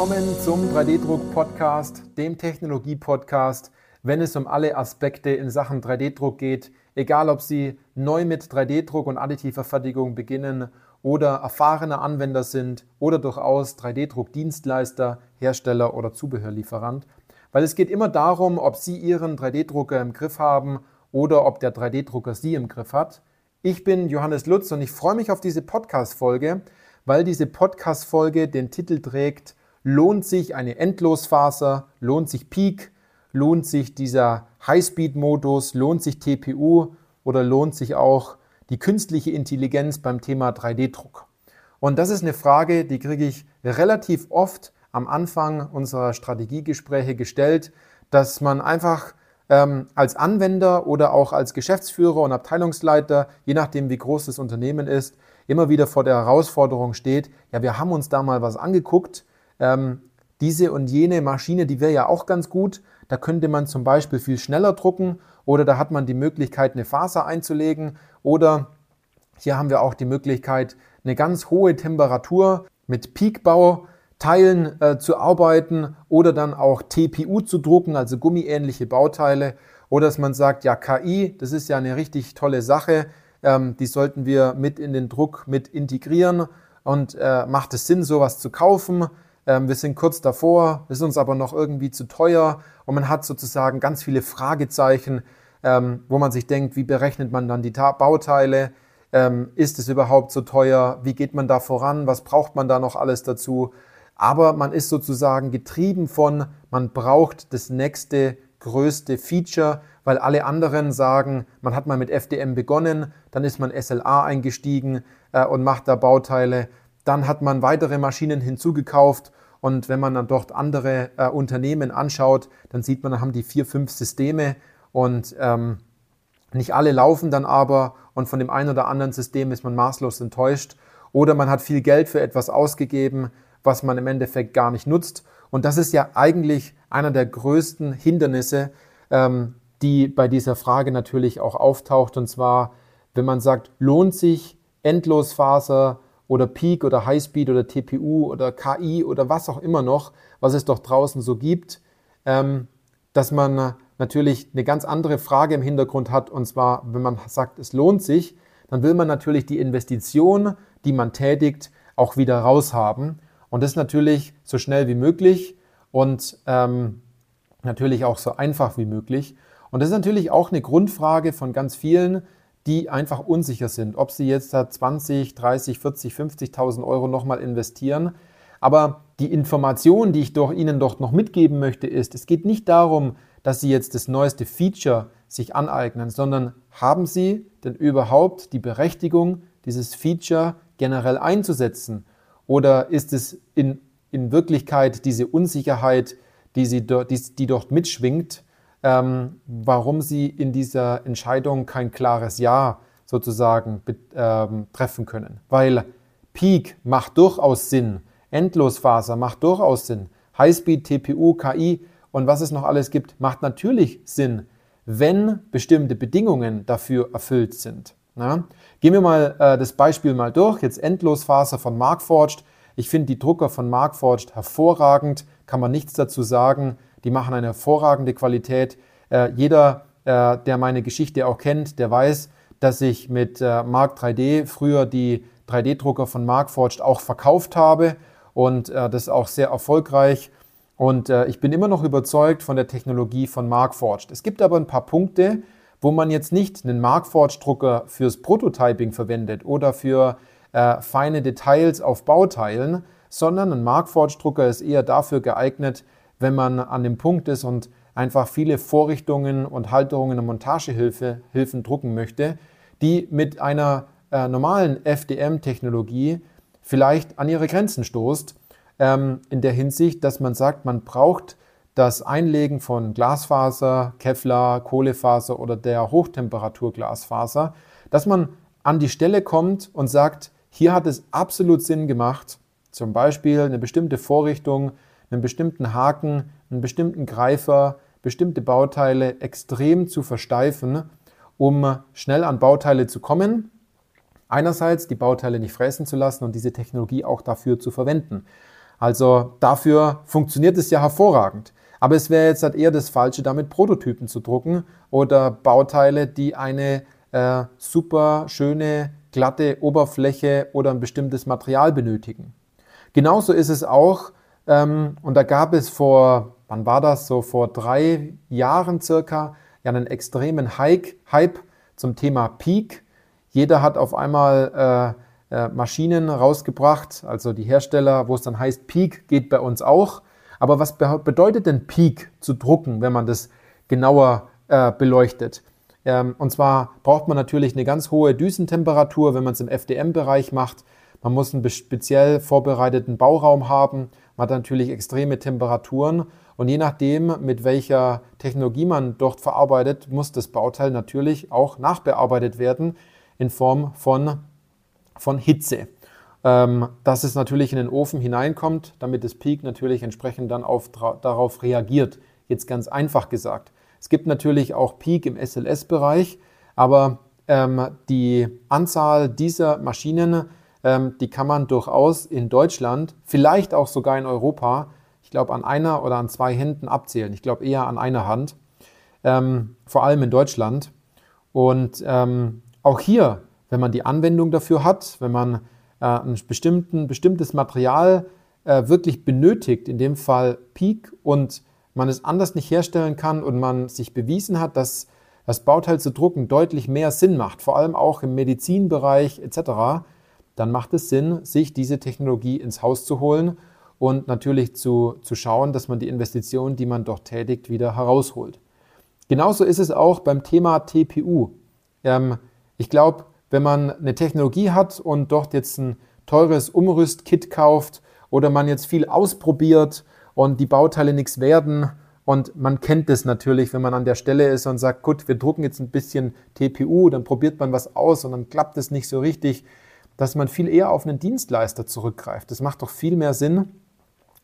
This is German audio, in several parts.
Willkommen zum 3D-Druck-Podcast, dem Technologie-Podcast, wenn es um alle Aspekte in Sachen 3D-Druck geht, egal ob Sie neu mit 3D-Druck und additiver Fertigung beginnen oder erfahrene Anwender sind oder durchaus 3D-Druck-Dienstleister, Hersteller oder Zubehörlieferant. Weil es geht immer darum, ob Sie Ihren 3D-Drucker im Griff haben oder ob der 3D-Drucker Sie im Griff hat. Ich bin Johannes Lutz und ich freue mich auf diese Podcast-Folge, weil diese Podcast-Folge den Titel trägt, lohnt sich eine Endlosfaser, lohnt sich Peak, lohnt sich dieser Highspeed-Modus, lohnt sich TPU oder lohnt sich auch die künstliche Intelligenz beim Thema 3D-Druck? Und das ist eine Frage, die kriege ich relativ oft am Anfang unserer Strategiegespräche gestellt, dass man einfach ähm, als Anwender oder auch als Geschäftsführer und Abteilungsleiter, je nachdem wie groß das Unternehmen ist, immer wieder vor der Herausforderung steht, ja, wir haben uns da mal was angeguckt, ähm, diese und jene Maschine, die wäre ja auch ganz gut, da könnte man zum Beispiel viel schneller drucken oder da hat man die Möglichkeit, eine Faser einzulegen oder hier haben wir auch die Möglichkeit, eine ganz hohe Temperatur mit Peakbau Teilen äh, zu arbeiten oder dann auch TPU zu drucken, also gummiähnliche Bauteile. Oder dass man sagt, ja, KI, das ist ja eine richtig tolle Sache, ähm, die sollten wir mit in den Druck mit integrieren und äh, macht es Sinn, sowas zu kaufen. Ähm, wir sind kurz davor, ist uns aber noch irgendwie zu teuer und man hat sozusagen ganz viele Fragezeichen, ähm, wo man sich denkt, wie berechnet man dann die Bauteile? Ähm, ist es überhaupt so teuer? Wie geht man da voran? Was braucht man da noch alles dazu? aber man ist sozusagen getrieben von, man braucht das nächste größte Feature, weil alle anderen sagen, man hat mal mit FDM begonnen, dann ist man SLA eingestiegen äh, und macht da Bauteile, dann hat man weitere Maschinen hinzugekauft und wenn man dann dort andere äh, Unternehmen anschaut, dann sieht man, da haben die vier, fünf Systeme und ähm, nicht alle laufen dann aber und von dem einen oder anderen System ist man maßlos enttäuscht oder man hat viel Geld für etwas ausgegeben, was man im Endeffekt gar nicht nutzt. Und das ist ja eigentlich einer der größten Hindernisse, ähm, die bei dieser Frage natürlich auch auftaucht. Und zwar, wenn man sagt, lohnt sich Endlosfaser oder Peak oder Highspeed oder TPU oder KI oder was auch immer noch, was es doch draußen so gibt, ähm, dass man natürlich eine ganz andere Frage im Hintergrund hat. Und zwar, wenn man sagt, es lohnt sich, dann will man natürlich die Investition, die man tätigt, auch wieder raushaben. Und das natürlich so schnell wie möglich und ähm, natürlich auch so einfach wie möglich. Und das ist natürlich auch eine Grundfrage von ganz vielen, die einfach unsicher sind, ob sie jetzt da 20, 30, 40, 50.000 Euro nochmal investieren. Aber die Information, die ich doch Ihnen doch noch mitgeben möchte, ist, es geht nicht darum, dass Sie jetzt das neueste Feature sich aneignen, sondern haben Sie denn überhaupt die Berechtigung, dieses Feature generell einzusetzen? Oder ist es in, in Wirklichkeit diese Unsicherheit, die, sie die, die dort mitschwingt, ähm, warum sie in dieser Entscheidung kein klares Ja sozusagen ähm, treffen können? Weil Peak macht durchaus Sinn, Endlosfaser macht durchaus Sinn, Highspeed, TPU, KI und was es noch alles gibt, macht natürlich Sinn, wenn bestimmte Bedingungen dafür erfüllt sind. Na? Gehen wir mal äh, das Beispiel mal durch. Jetzt Endlosfaser von Markforged. Ich finde die Drucker von Markforged hervorragend, kann man nichts dazu sagen. Die machen eine hervorragende Qualität. Äh, jeder, äh, der meine Geschichte auch kennt, der weiß, dass ich mit äh, Mark 3D früher die 3D-Drucker von Markforged auch verkauft habe und äh, das auch sehr erfolgreich. Und äh, ich bin immer noch überzeugt von der Technologie von Markforged. Es gibt aber ein paar Punkte, wo man jetzt nicht einen Markforged-Drucker fürs Prototyping verwendet oder für äh, feine Details auf Bauteilen, sondern ein Markforged-Drucker ist eher dafür geeignet, wenn man an dem Punkt ist und einfach viele Vorrichtungen und Halterungen und Montagehilfen drucken möchte, die mit einer äh, normalen FDM-Technologie vielleicht an ihre Grenzen stoßt, ähm, in der Hinsicht, dass man sagt, man braucht das Einlegen von Glasfaser, Kevlar, Kohlefaser oder der Hochtemperaturglasfaser, dass man an die Stelle kommt und sagt, hier hat es absolut Sinn gemacht, zum Beispiel eine bestimmte Vorrichtung, einen bestimmten Haken, einen bestimmten Greifer, bestimmte Bauteile extrem zu versteifen, um schnell an Bauteile zu kommen. Einerseits die Bauteile nicht fräsen zu lassen und diese Technologie auch dafür zu verwenden. Also dafür funktioniert es ja hervorragend. Aber es wäre jetzt halt eher das Falsche, damit Prototypen zu drucken oder Bauteile, die eine äh, super schöne, glatte Oberfläche oder ein bestimmtes Material benötigen. Genauso ist es auch, ähm, und da gab es vor, wann war das, so vor drei Jahren circa, ja einen extremen Hike, Hype zum Thema Peak. Jeder hat auf einmal äh, äh, Maschinen rausgebracht, also die Hersteller, wo es dann heißt, Peak geht bei uns auch. Aber was bedeutet denn Peak zu drucken, wenn man das genauer äh, beleuchtet? Ähm, und zwar braucht man natürlich eine ganz hohe Düsentemperatur, wenn man es im FDM-Bereich macht. Man muss einen speziell vorbereiteten Bauraum haben. Man hat natürlich extreme Temperaturen. Und je nachdem, mit welcher Technologie man dort verarbeitet, muss das Bauteil natürlich auch nachbearbeitet werden in Form von, von Hitze ähm, dass es natürlich in den Ofen hineinkommt, damit das Peak natürlich entsprechend dann auf, darauf reagiert. Jetzt ganz einfach gesagt. Es gibt natürlich auch Peak im SLS-Bereich, aber ähm, die Anzahl dieser Maschinen, ähm, die kann man durchaus in Deutschland, vielleicht auch sogar in Europa, ich glaube an einer oder an zwei Händen abzählen. Ich glaube eher an einer Hand, ähm, vor allem in Deutschland. Und ähm, auch hier, wenn man die Anwendung dafür hat, wenn man äh, ein bestimmtes Material äh, wirklich benötigt, in dem Fall Peak, und man es anders nicht herstellen kann und man sich bewiesen hat, dass das Bauteil zu drucken deutlich mehr Sinn macht, vor allem auch im Medizinbereich etc., dann macht es Sinn, sich diese Technologie ins Haus zu holen und natürlich zu, zu schauen, dass man die Investitionen, die man dort tätigt, wieder herausholt. Genauso ist es auch beim Thema TPU. Ähm, ich glaube, wenn man eine Technologie hat und dort jetzt ein teures Umrüstkit kauft oder man jetzt viel ausprobiert und die Bauteile nichts werden und man kennt das natürlich, wenn man an der Stelle ist und sagt, gut, wir drucken jetzt ein bisschen TPU, dann probiert man was aus und dann klappt es nicht so richtig, dass man viel eher auf einen Dienstleister zurückgreift. Das macht doch viel mehr Sinn.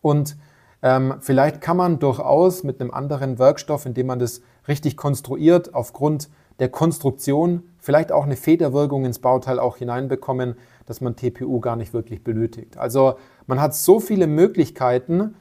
Und ähm, vielleicht kann man durchaus mit einem anderen Werkstoff, indem man das richtig konstruiert, aufgrund der Konstruktion vielleicht auch eine Federwirkung ins Bauteil auch hineinbekommen, dass man TPU gar nicht wirklich benötigt. Also man hat so viele Möglichkeiten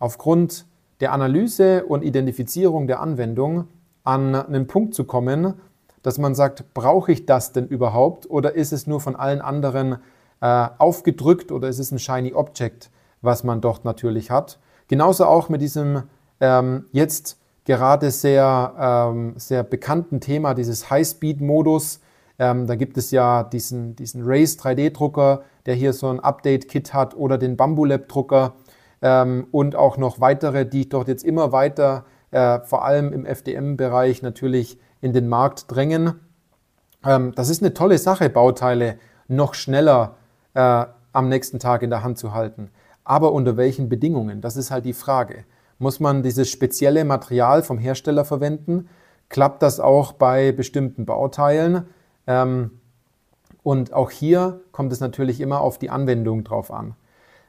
aufgrund der Analyse und Identifizierung der Anwendung an einen Punkt zu kommen, dass man sagt, brauche ich das denn überhaupt oder ist es nur von allen anderen äh, aufgedrückt oder ist es ein Shiny Object, was man dort natürlich hat. Genauso auch mit diesem ähm, jetzt gerade sehr, ähm, sehr bekannten Thema, dieses High-Speed-Modus. Ähm, da gibt es ja diesen, diesen Race 3D-Drucker, der hier so ein Update-Kit hat oder den Bambulab-Drucker ähm, und auch noch weitere, die dort jetzt immer weiter, äh, vor allem im FDM-Bereich, natürlich in den Markt drängen. Ähm, das ist eine tolle Sache, Bauteile noch schneller äh, am nächsten Tag in der Hand zu halten. Aber unter welchen Bedingungen? Das ist halt die Frage. Muss man dieses spezielle Material vom Hersteller verwenden? Klappt das auch bei bestimmten Bauteilen? Ähm, und auch hier kommt es natürlich immer auf die Anwendung drauf an.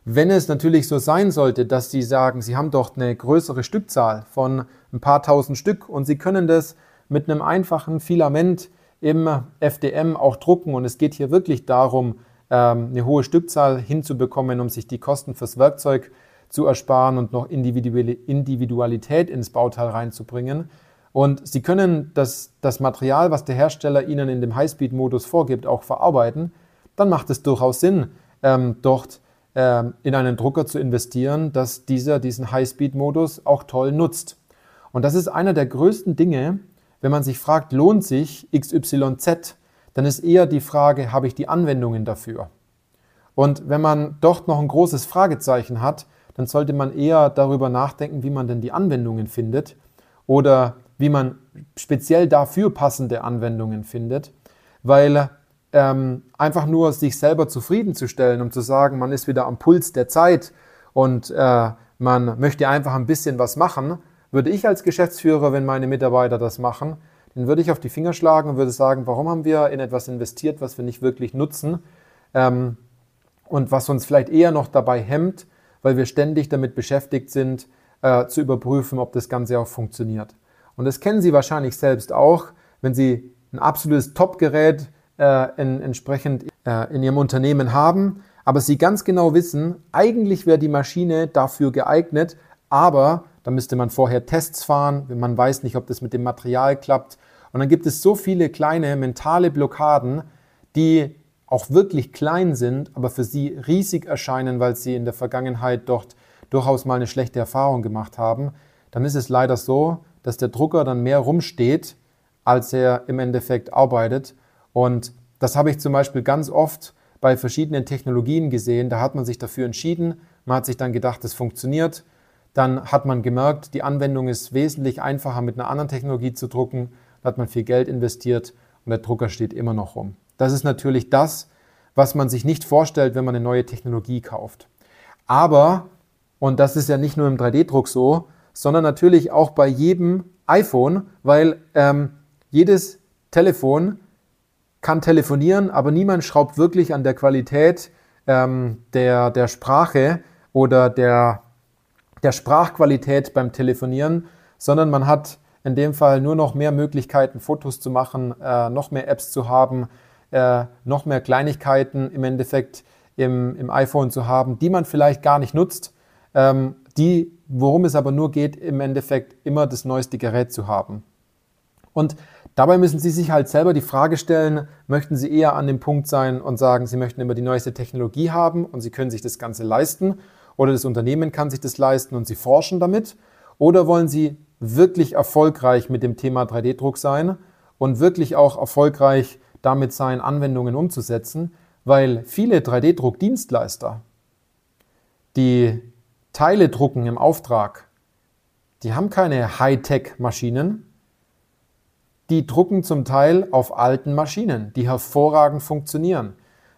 Wenn es natürlich so sein sollte, dass Sie sagen, Sie haben dort eine größere Stückzahl von ein paar tausend Stück und Sie können das mit einem einfachen Filament im FDM auch drucken und es geht hier wirklich darum, ähm, eine hohe Stückzahl hinzubekommen, um sich die Kosten fürs Werkzeug zu ersparen und noch Individualität ins Bauteil reinzubringen. Und Sie können das, das Material, was der Hersteller Ihnen in dem Highspeed-Modus vorgibt, auch verarbeiten. Dann macht es durchaus Sinn, ähm, dort in einen Drucker zu investieren, dass dieser diesen Highspeed-Modus auch toll nutzt. Und das ist einer der größten Dinge, wenn man sich fragt, lohnt sich XYZ, dann ist eher die Frage, habe ich die Anwendungen dafür? Und wenn man dort noch ein großes Fragezeichen hat, dann sollte man eher darüber nachdenken, wie man denn die Anwendungen findet oder wie man speziell dafür passende Anwendungen findet, weil ähm, einfach nur sich selber zufriedenzustellen, um zu sagen, man ist wieder am Puls der Zeit und äh, man möchte einfach ein bisschen was machen, würde ich als Geschäftsführer, wenn meine Mitarbeiter das machen, dann würde ich auf die Finger schlagen und würde sagen, warum haben wir in etwas investiert, was wir nicht wirklich nutzen ähm, und was uns vielleicht eher noch dabei hemmt, weil wir ständig damit beschäftigt sind, äh, zu überprüfen, ob das Ganze auch funktioniert. Und das kennen Sie wahrscheinlich selbst auch, wenn Sie ein absolutes Top-Gerät äh, in, entsprechend äh, in Ihrem Unternehmen haben, aber sie ganz genau wissen, eigentlich wäre die Maschine dafür geeignet, aber da müsste man vorher Tests fahren, wenn man weiß nicht, ob das mit dem Material klappt. Und dann gibt es so viele kleine mentale Blockaden, die auch wirklich klein sind, aber für sie riesig erscheinen, weil sie in der Vergangenheit dort durchaus mal eine schlechte Erfahrung gemacht haben, dann ist es leider so, dass der Drucker dann mehr rumsteht, als er im Endeffekt arbeitet. Und das habe ich zum Beispiel ganz oft bei verschiedenen Technologien gesehen. Da hat man sich dafür entschieden, man hat sich dann gedacht, es funktioniert. Dann hat man gemerkt, die Anwendung ist wesentlich einfacher mit einer anderen Technologie zu drucken. Da hat man viel Geld investiert und der Drucker steht immer noch rum. Das ist natürlich das, was man sich nicht vorstellt, wenn man eine neue Technologie kauft. Aber, und das ist ja nicht nur im 3D-Druck so, sondern natürlich auch bei jedem iPhone, weil ähm, jedes Telefon kann telefonieren, aber niemand schraubt wirklich an der Qualität ähm, der, der Sprache oder der, der Sprachqualität beim Telefonieren, sondern man hat in dem Fall nur noch mehr Möglichkeiten, Fotos zu machen, äh, noch mehr Apps zu haben, äh, noch mehr Kleinigkeiten im Endeffekt im, im iPhone zu haben, die man vielleicht gar nicht nutzt, ähm, die, worum es aber nur geht, im Endeffekt immer das neueste Gerät zu haben. Und dabei müssen Sie sich halt selber die Frage stellen, möchten Sie eher an dem Punkt sein und sagen, Sie möchten immer die neueste Technologie haben und Sie können sich das Ganze leisten oder das Unternehmen kann sich das leisten und Sie forschen damit? Oder wollen Sie wirklich erfolgreich mit dem Thema 3D-Druck sein und wirklich auch erfolgreich damit sein, Anwendungen umzusetzen? Weil viele 3D-Druck-Dienstleister, die Teile drucken im Auftrag, die haben keine Hightech-Maschinen, die drucken zum Teil auf alten Maschinen, die hervorragend funktionieren,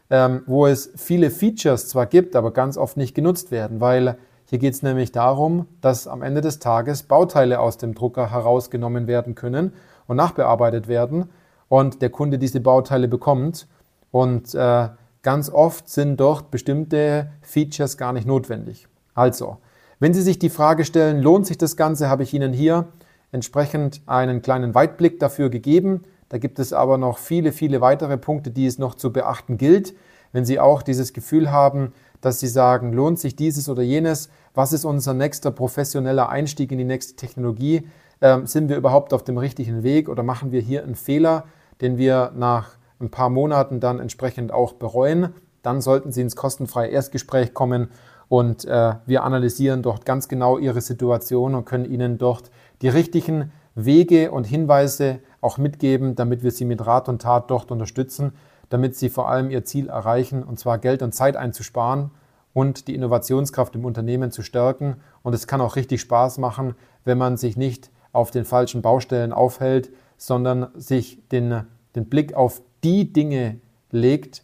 ähm, wo es viele Features zwar gibt, aber ganz oft nicht genutzt werden, weil hier geht es nämlich darum, dass am Ende des Tages Bauteile aus dem Drucker herausgenommen werden können und nachbearbeitet werden und der Kunde diese Bauteile bekommt. Und äh, ganz oft sind dort bestimmte Features gar nicht notwendig. Also, wenn Sie sich die Frage stellen, lohnt sich das Ganze, habe ich Ihnen hier entsprechend einen kleinen Weitblick dafür gegeben. Da gibt es aber noch viele, viele weitere Punkte, die es noch zu beachten gilt. Wenn Sie auch dieses Gefühl haben, dass Sie sagen, lohnt sich dieses oder jenes, was ist unser nächster professioneller Einstieg in die nächste Technologie, ähm, sind wir überhaupt auf dem richtigen Weg oder machen wir hier einen Fehler, den wir nach ein paar Monaten dann entsprechend auch bereuen, dann sollten Sie ins kostenfreie Erstgespräch kommen und äh, wir analysieren dort ganz genau Ihre Situation und können Ihnen dort die richtigen Wege und Hinweise auch mitgeben, damit wir Sie mit Rat und Tat dort unterstützen, damit Sie vor allem Ihr Ziel erreichen, und zwar Geld und Zeit einzusparen und die Innovationskraft im Unternehmen zu stärken. Und es kann auch richtig Spaß machen, wenn man sich nicht auf den falschen Baustellen aufhält, sondern sich den, den Blick auf die Dinge legt,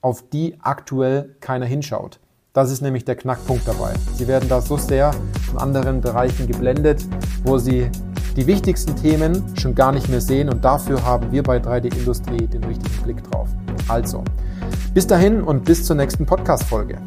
auf die aktuell keiner hinschaut. Das ist nämlich der Knackpunkt dabei. Sie werden da so sehr von anderen Bereichen geblendet, wo Sie die wichtigsten Themen schon gar nicht mehr sehen und dafür haben wir bei 3D Industrie den richtigen Blick drauf. Also, bis dahin und bis zur nächsten Podcast-Folge.